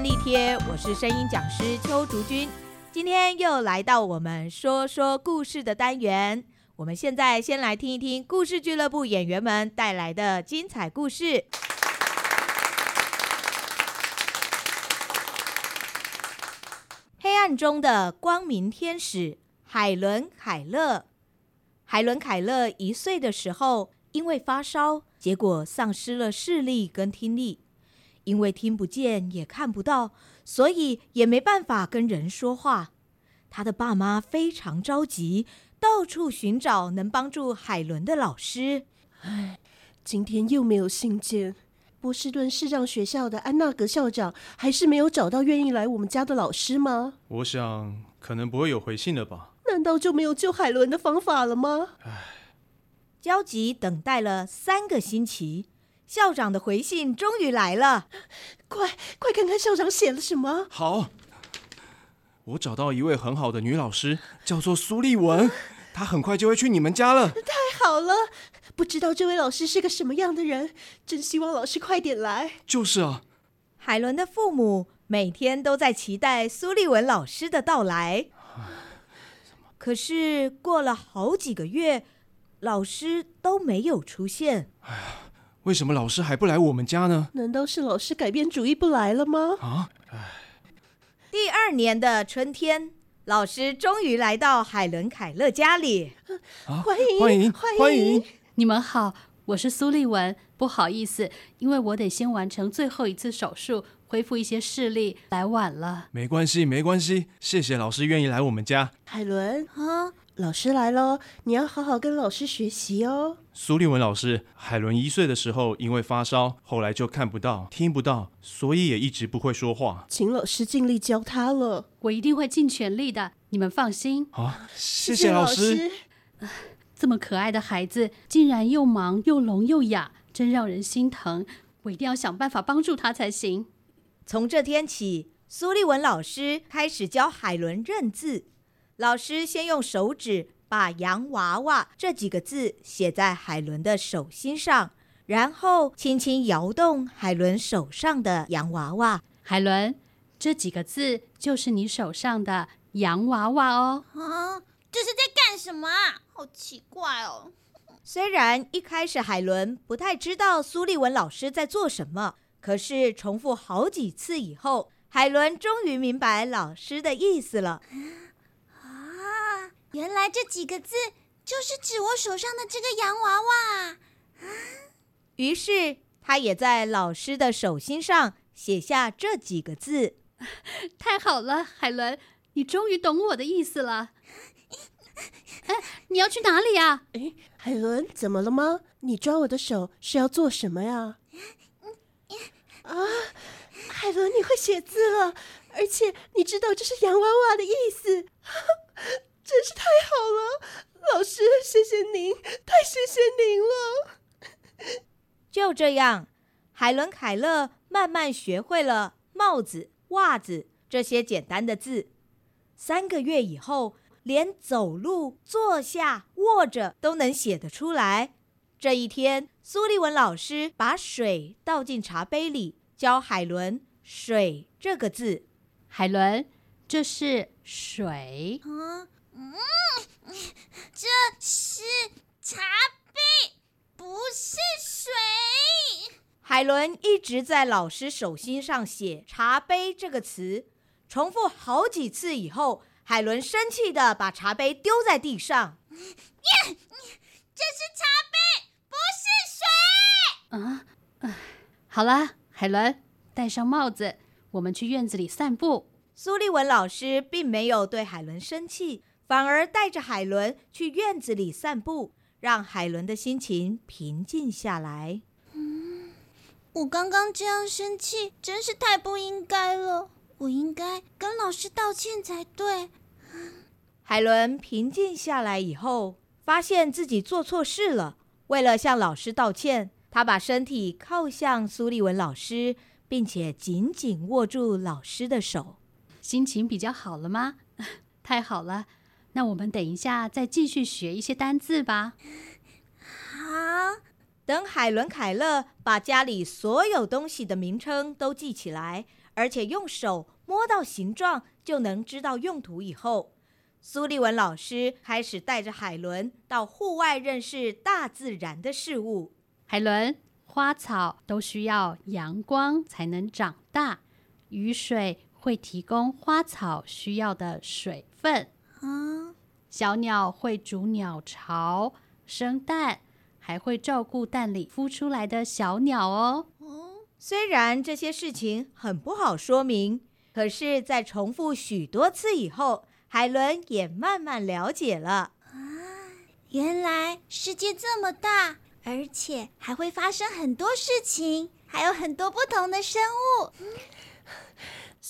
便利贴，我是声音讲师邱竹君。今天又来到我们说说故事的单元。我们现在先来听一听故事俱乐部演员们带来的精彩故事。黑暗中的光明天使海伦·凯勒。海伦·凯勒一岁的时候，因为发烧，结果丧失了视力跟听力。因为听不见也看不到，所以也没办法跟人说话。他的爸妈非常着急，到处寻找能帮助海伦的老师。唉，今天又没有信件。波士顿市长学校的安娜格校长还是没有找到愿意来我们家的老师吗？我想可能不会有回信了吧。难道就没有救海伦的方法了吗？唉，焦急等待了三个星期。校长的回信终于来了，快快看看校长写了什么。好，我找到一位很好的女老师，叫做苏丽文，她很快就会去你们家了。太好了，不知道这位老师是个什么样的人，真希望老师快点来。就是啊，海伦的父母每天都在期待苏丽文老师的到来，可是过了好几个月，老师都没有出现。哎呀。为什么老师还不来我们家呢？难道是老师改变主意不来了吗？啊，唉。第二年的春天，老师终于来到海伦·凯勒家里。啊，欢迎，欢迎，欢迎！你们好，我是苏丽文。不好意思，因为我得先完成最后一次手术，恢复一些视力，来晚了。没关系，没关系。谢谢老师愿意来我们家。海伦，啊。老师来了，你要好好跟老师学习哦。苏立文老师，海伦一岁的时候因为发烧，后来就看不到、听不到，所以也一直不会说话。秦老师尽力教他了，我一定会尽全力的，你们放心。啊，谢谢老师。谢谢老师。这么可爱的孩子，竟然又盲又聋又哑，真让人心疼。我一定要想办法帮助他才行。从这天起，苏立文老师开始教海伦认字。老师先用手指把“洋娃娃”这几个字写在海伦的手心上，然后轻轻摇动海伦手上的洋娃娃。海伦，这几个字就是你手上的洋娃娃哦。啊，这是在干什么啊？好奇怪哦。虽然一开始海伦不太知道苏立文老师在做什么，可是重复好几次以后，海伦终于明白老师的意思了。原来这几个字就是指我手上的这个洋娃娃。于是他也在老师的手心上写下这几个字。太好了，海伦，你终于懂我的意思了。哎，你要去哪里呀？哎，海伦，怎么了吗？你抓我的手是要做什么呀？啊，海伦，你会写字了，而且你知道这是洋娃娃的意思。真是太好了，老师，谢谢您，太谢谢您了。就这样，海伦·凯勒慢慢学会了帽子、袜子这些简单的字。三个月以后，连走路、坐下、卧着都能写得出来。这一天，苏利文老师把水倒进茶杯里，教海伦“水”这个字。海伦，这是水。嗯。嗯，这是茶杯，不是水。海伦一直在老师手心上写“茶杯”这个词，重复好几次以后，海伦生气的把茶杯丢在地上。耶，这是茶杯，不是水。啊，啊，好了，海伦，戴上帽子，我们去院子里散步。苏立文老师并没有对海伦生气。反而带着海伦去院子里散步，让海伦的心情平静下来。嗯，我刚刚这样生气，真是太不应该了。我应该跟老师道歉才对。海伦平静下来以后，发现自己做错事了。为了向老师道歉，她把身体靠向苏立文老师，并且紧紧握住老师的手。心情比较好了吗？太好了。那我们等一下再继续学一些单字吧。好，等海伦·凯勒把家里所有东西的名称都记起来，而且用手摸到形状就能知道用途以后，苏利文老师开始带着海伦到户外认识大自然的事物。海伦，花草都需要阳光才能长大，雨水会提供花草需要的水分。嗯，小鸟会筑鸟巢、生蛋。还会照顾蛋里孵出来的小鸟哦。虽然这些事情很不好说明，可是，在重复许多次以后，海伦也慢慢了解了。啊，原来世界这么大，而且还会发生很多事情，还有很多不同的生物。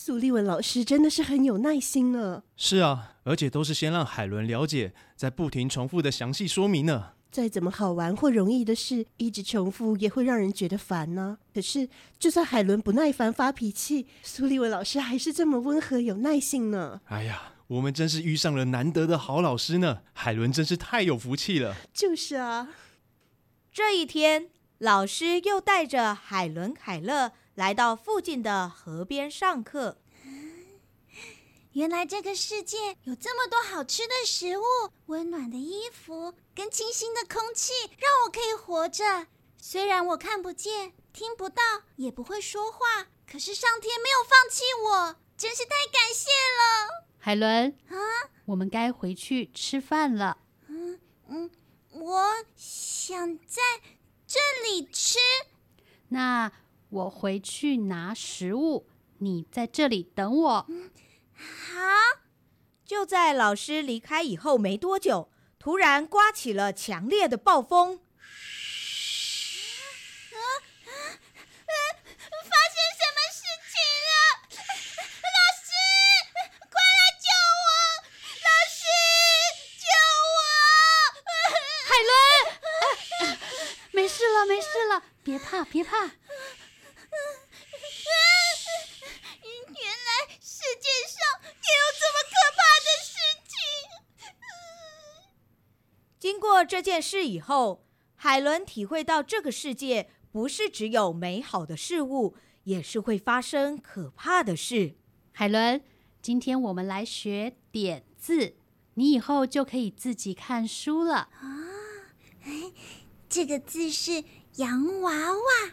苏立文老师真的是很有耐心呢。是啊，而且都是先让海伦了解，再不停重复的详细说明呢。再怎么好玩或容易的事，一直重复也会让人觉得烦呢、啊。可是，就算海伦不耐烦发脾气，苏立文老师还是这么温和有耐性呢。哎呀，我们真是遇上了难得的好老师呢！海伦真是太有福气了。就是啊，这一天，老师又带着海伦·凯勒来到附近的河边上课。原来这个世界有这么多好吃的食物、温暖的衣服跟清新的空气，让我可以活着。虽然我看不见、听不到，也不会说话，可是上天没有放弃我，真是太感谢了。海伦，啊，我们该回去吃饭了。嗯嗯，我想在这里吃。那我回去拿食物，你在这里等我。嗯好，就在老师离开以后没多久，突然刮起了强烈的暴风。啊？啊？啊！发 生什么事情了？老师，快来救我！老师，救我！海伦，啊，没事了，没事了，别怕，别怕。经过这件事以后，海伦体会到这个世界不是只有美好的事物，也是会发生可怕的事。海伦，今天我们来学点字，你以后就可以自己看书了。啊，这个字是洋娃娃，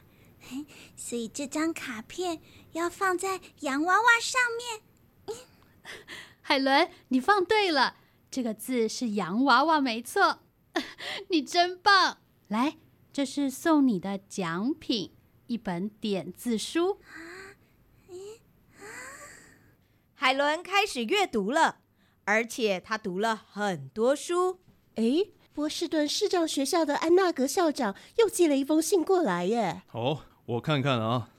所以这张卡片要放在洋娃娃上面。海伦，你放对了，这个字是洋娃娃，没错。你真棒！来，这是送你的奖品，一本点字书。海伦开始阅读了，而且他读了很多书。诶，波士顿市长学校的安纳格校长又寄了一封信过来耶。哦，我看看啊，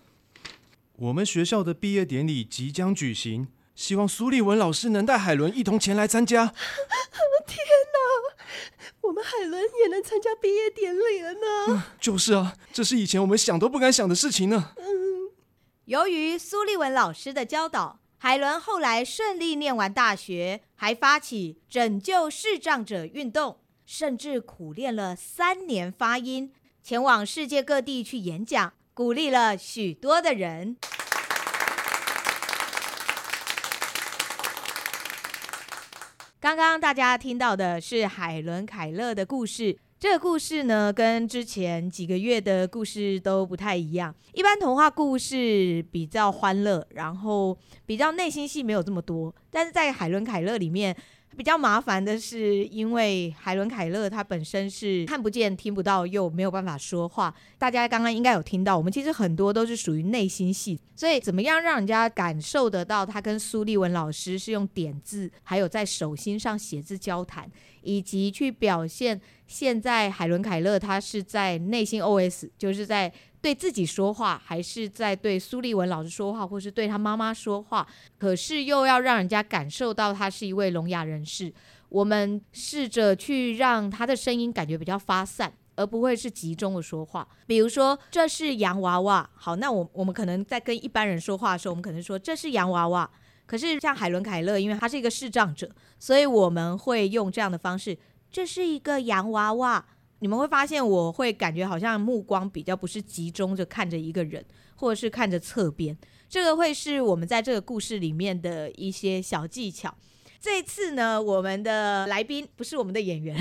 我们学校的毕业典礼即将举行，希望苏利文老师能带海伦一同前来参加。天哪！我们海伦也能参加毕业典礼了呢。嗯，就是啊，这是以前我们想都不敢想的事情呢。嗯，由于苏立文老师的教导，海伦后来顺利念完大学，还发起拯救视障者运动，甚至苦练了三年发音，前往世界各地去演讲，鼓励了许多的人。刚刚大家听到的是海伦·凯勒的故事。这个故事呢，跟之前几个月的故事都不太一样。一般童话故事比较欢乐，然后比较内心戏没有这么多。但是在海伦·凯勒里面，比较麻烦的是，因为海伦·凯勒她本身是看不见、听不到，又没有办法说话。大家刚刚应该有听到，我们其实很多都是属于内心戏，所以怎么样让人家感受得到他跟苏利文老师是用点字，还有在手心上写字交谈，以及去表现现在海伦·凯勒他是在内心 OS，就是在。对自己说话，还是在对苏立文老师说话，或是对他妈妈说话，可是又要让人家感受到他是一位聋哑人士。我们试着去让他的声音感觉比较发散，而不会是集中的说话。比如说，这是洋娃娃。好，那我我们可能在跟一般人说话的时候，我们可能说这是洋娃娃。可是像海伦·凯勒，因为他是一个视障者，所以我们会用这样的方式，这是一个洋娃娃。你们会发现我会感觉好像目光比较不是集中着看着一个人，或者是看着侧边。这个会是我们在这个故事里面的一些小技巧。这次呢，我们的来宾不是我们的演员。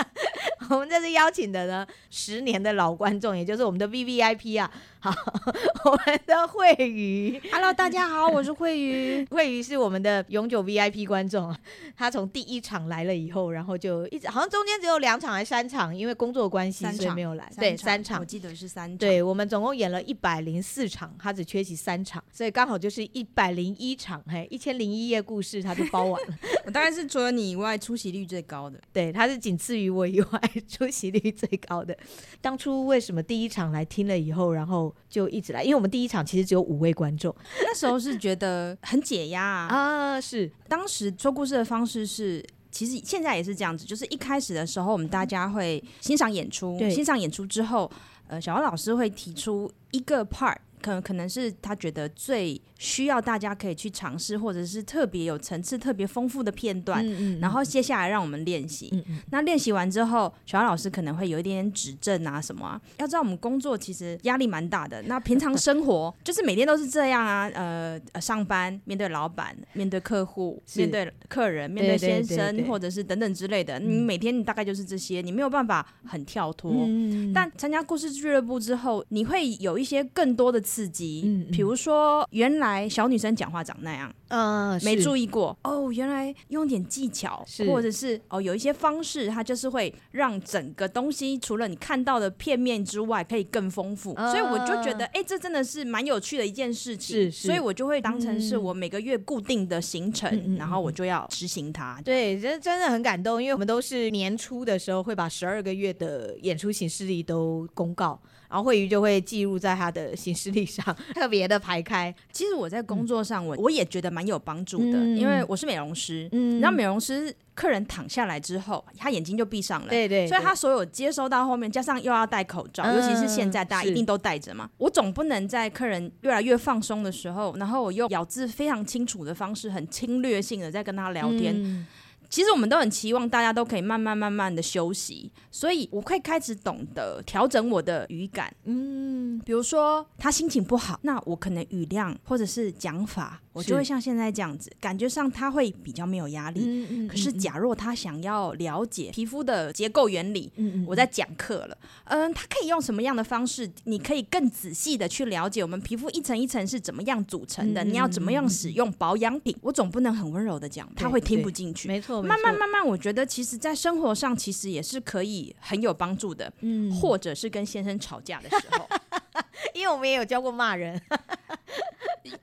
我们这次邀请的呢，十年的老观众，也就是我们的 VVIP 啊，好，我们的慧瑜，Hello，大家好，我是慧瑜，慧瑜是我们的永久 VIP 观众，他从第一场来了以后，然后就一直好像中间只有两场还是三场，因为工作关系所以没有来，对，三场，我记得是三场，对，我们总共演了一百零四场，他只缺席三场，所以刚好就是一百零一场，嘿，一千零一夜故事他就包完了，我当然是除了你以外出席率最高的，对，他是仅次于我以外。出席率最高的，当初为什么第一场来听了以后，然后就一直来？因为我们第一场其实只有五位观众，那时候是觉得很解压啊，啊。是，当时说故事的方式是，其实现在也是这样子，就是一开始的时候，我们大家会欣赏演出，欣赏演出之后，呃，小王老师会提出一个 part。可能可能是他觉得最需要大家可以去尝试，或者是特别有层次、特别丰富的片段，嗯嗯，然后接下来让我们练习。嗯嗯，那练习完之后，小安老师可能会有一点点指正啊什么啊。要知道我们工作其实压力蛮大的，那平常生活 就是每天都是这样啊，呃，上班面对老板、面对客户、面对客人、面对先生，或者是等等之类的。你每天你大概就是这些，你没有办法很跳脱。嗯，但参加故事俱乐部之后，你会有一些更多的。刺激，嗯，比如说原来小女生讲话长那样，嗯，没注意过。哦，原来用点技巧，或者是哦有一些方式，它就是会让整个东西除了你看到的片面之外，可以更丰富。所以我就觉得，哎，这真的是蛮有趣的一件事情，是所以我就会当成是我每个月固定的行程，然后我就要执行它。对，真真的很感动，因为我们都是年初的时候会把十二个月的演出形式力都公告。然后惠瑜就会记录在他的行事历上，特别的排开。其实我在工作上，我我也觉得蛮有帮助的，嗯、因为我是美容师。嗯，然后美容师客人躺下来之后，他眼睛就闭上了。对，对对。所以他所有接收到后面，加上又要戴口罩，嗯、尤其是现在大家一定都戴着嘛。我总不能在客人越来越放松的时候，然后我用咬字非常清楚的方式，很侵略性的在跟他聊天。嗯其实我们都很期望大家都可以慢慢慢慢的休息，所以我会开始懂得调整我的语感。嗯，比如说他心情不好，那我可能语量或者是讲法，我就会像现在这样子，感觉上他会比较没有压力。嗯嗯。可是假若他想要了解皮肤的结构原理，嗯，我在讲课了，嗯，他可以用什么样的方式？你可以更仔细的去了解我们皮肤一层一层是怎么样组成的，你要怎么样使用保养品。我总不能很温柔的讲，他会听不进去。没错。慢慢慢慢，我觉得其实，在生活上其实也是可以很有帮助的。嗯，或者是跟先生吵架的时候，因为我们也有教过骂人。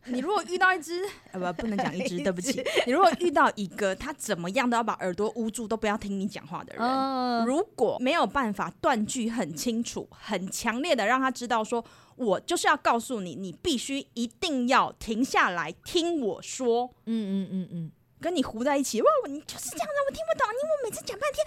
你如果遇到一只，呃，不，不能讲 一只，对不起。你如果遇到一个他怎么样都要把耳朵捂住，都不要听你讲话的人，如果没有办法断句很清楚、很强烈的让他知道说，我就是要告诉你，你必须一定要停下来听我说。嗯嗯嗯嗯。跟你糊在一起，哇！你就是这样的，我听不懂，因为我每次讲半天，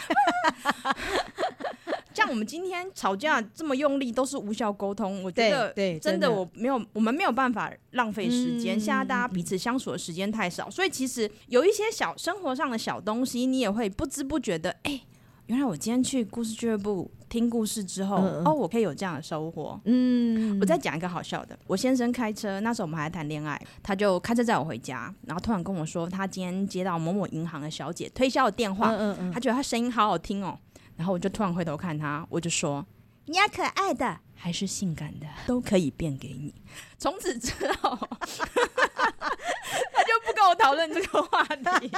像我们今天吵架这么用力，都是无效沟通。我觉得，对，真的，我没有，我们没有办法浪费时间。现在大家彼此相处的时间太少，所以其实有一些小生活上的小东西，你也会不知不觉的，哎。原来我今天去故事俱乐部听故事之后，嗯、哦，我可以有这样的收获。嗯，我再讲一个好笑的。我先生开车，那时候我们还在谈恋爱，他就开车载我回家，然后突然跟我说，他今天接到某某银行的小姐推销的电话，他觉得他声音好好听哦。然后我就突然回头看他，我就说，你要可爱的还是性感的，都可以变给你。从此之后，他就不跟我讨论这个话题。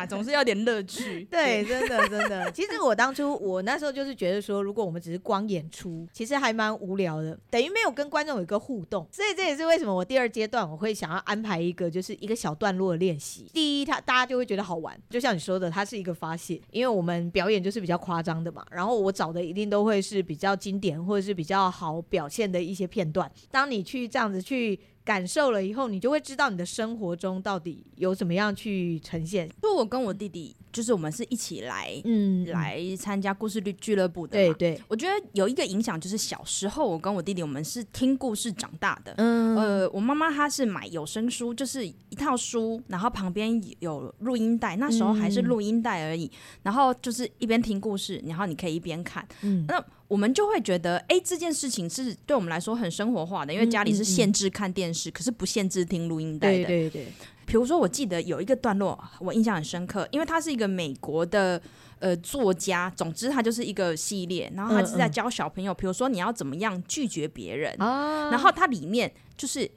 生活嘛，总是要点乐趣。对，真的真的。其实我当初我那时候就是觉得说，如果我们只是光演出，其实还蛮无聊的，等于没有跟观众有一个互动。所以这也是为什么我第二阶段我会想要安排一个，就是一个小段落的练习。第一，他大家就会觉得好玩，就像你说的，它是一个发泄，因为我们表演就是比较夸张的嘛。然后我找的一定都会是比较经典或者是比较好表现的一些片段。当你去这样子去。感受了以后，你就会知道你的生活中到底有怎么样去呈现。就我跟我弟弟，就是我们是一起来，嗯，来参加故事剧俱乐部的。对对，我觉得有一个影响就是小时候我跟我弟弟，我们是听故事长大的。嗯，呃，我妈妈她是买有声书，就是一套书，然后旁边有录音带，那时候还是录音带而已。嗯、然后就是一边听故事，然后你可以一边看。嗯，那。我们就会觉得，哎，这件事情是对我们来说很生活化的，因为家里是限制看电视，嗯嗯嗯、可是不限制听录音带的。对对对。比如说，我记得有一个段落，我印象很深刻，因为他是一个美国的呃作家，总之他就是一个系列，然后他是在教小朋友，比如说你要怎么样拒绝别人，啊、然后它里面就是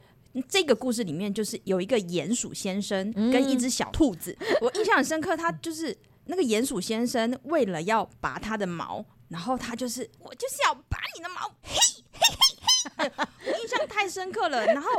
这个故事里面就是有一个鼹鼠先生跟一只小兔子，嗯、我印象很深刻，他就是那个鼹鼠先生为了要拔他的毛。然后他就是，我就是要拔你的毛，嘿，嘿，嘿，嘿，我印象太深刻了。然后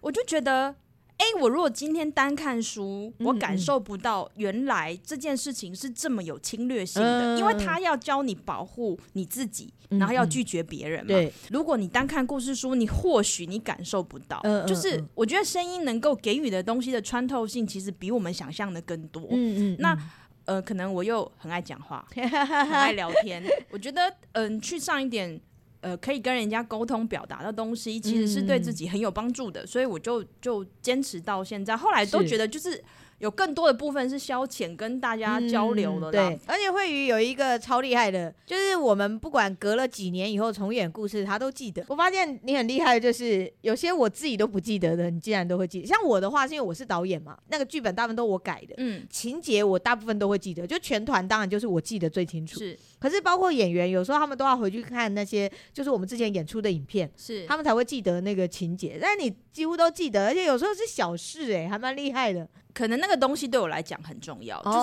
我就觉得，哎，我如果今天单看书，我感受不到原来这件事情是这么有侵略性的，因为他要教你保护你自己，然后要拒绝别人嘛。对，如果你单看故事书，你或许你感受不到。就是我觉得声音能够给予的东西的穿透性，其实比我们想象的更多。嗯嗯，那。呃，可能我又很爱讲话，很爱聊天。我觉得，嗯、呃，去上一点，呃，可以跟人家沟通表达的东西，其实是对自己很有帮助的。嗯、所以我就就坚持到现在。后来都觉得就是。有更多的部分是消遣，跟大家交流的、嗯。对，而且慧宇有一个超厉害的，就是我们不管隔了几年以后重演故事，他都记得。我发现你很厉害，就是有些我自己都不记得的，你竟然都会记得。像我的话，是因为我是导演嘛，那个剧本大部分都我改的，嗯，情节我大部分都会记得。就全团当然就是我记得最清楚。是，可是包括演员，有时候他们都要回去看那些，就是我们之前演出的影片，是他们才会记得那个情节。但是你几乎都记得，而且有时候是小事、欸，哎，还蛮厉害的。可能那个东西对我来讲很重要，就是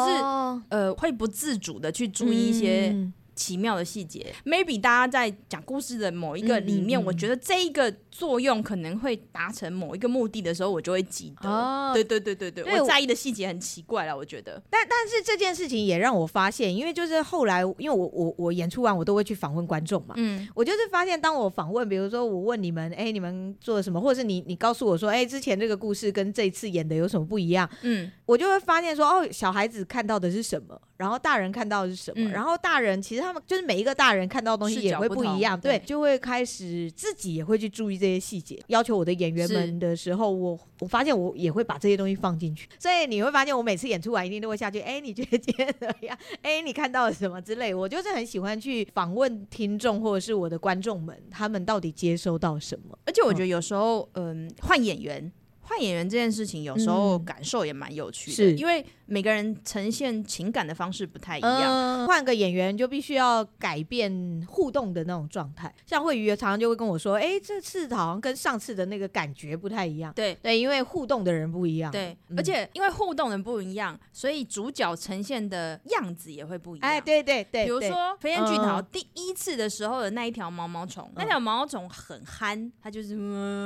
呃，会不自主的去注意一些。奇妙的细节，maybe 大家在讲故事的某一个里面，嗯嗯嗯、我觉得这一个作用可能会达成某一个目的的时候，我就会记得。哦，对对对对对，对我在意的细节很奇怪了，我觉得。但但是这件事情也让我发现，因为就是后来，因为我我我演出完，我都会去访问观众嘛。嗯，我就是发现，当我访问，比如说我问你们，哎、欸，你们做了什么，或者是你你告诉我说，哎、欸，之前这个故事跟这一次演的有什么不一样？嗯，我就会发现说，哦，小孩子看到的是什么，然后大人看到的是什么，嗯、然后大人其实他们就是每一个大。人看到的东西也会不一样，对，对，就会开始自己也会去注意这些细节。要求我的演员们的时候，我我发现我也会把这些东西放进去。所以你会发现，我每次演出完一定都会下去。哎，你觉得今天怎么样？哎，你看到了什么之类？我就是很喜欢去访问听众或者是我的观众们，他们到底接收到什么？而且我觉得有时候，嗯，换演员。换演员这件事情，有时候感受也蛮有趣的，是因为每个人呈现情感的方式不太一样。换个演员就必须要改变互动的那种状态。像慧宇常常就会跟我说：“哎，这次好像跟上次的那个感觉不太一样。”对对，因为互动的人不一样。对，而且因为互动的人不一样，所以主角呈现的样子也会不一样。哎，对对对，比如说《飞燕巨桃》第一次的时候的那一条毛毛虫，那条毛毛虫很憨，它就是……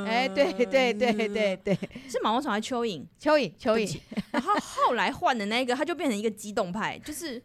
哎，对对对对对。是毛毛虫还是蚯蚓？蚯蚓，蚯蚓。然后后来换的那个，他就变成一个激动派，就是。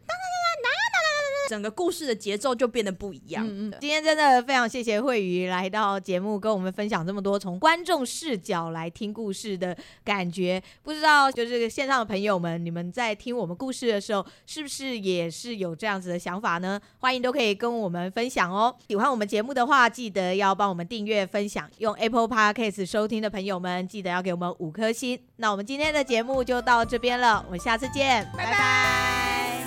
整个故事的节奏就变得不一样。嗯嗯，今天真的非常谢谢慧瑜来到节目，跟我们分享这么多从观众视角来听故事的感觉。不知道就是线上的朋友们，你们在听我们故事的时候，是不是也是有这样子的想法呢？欢迎都可以跟我们分享哦。喜欢我们节目的话，记得要帮我们订阅、分享。用 Apple Podcast 收听的朋友们，记得要给我们五颗星。那我们今天的节目就到这边了，我们下次见，拜拜。拜拜。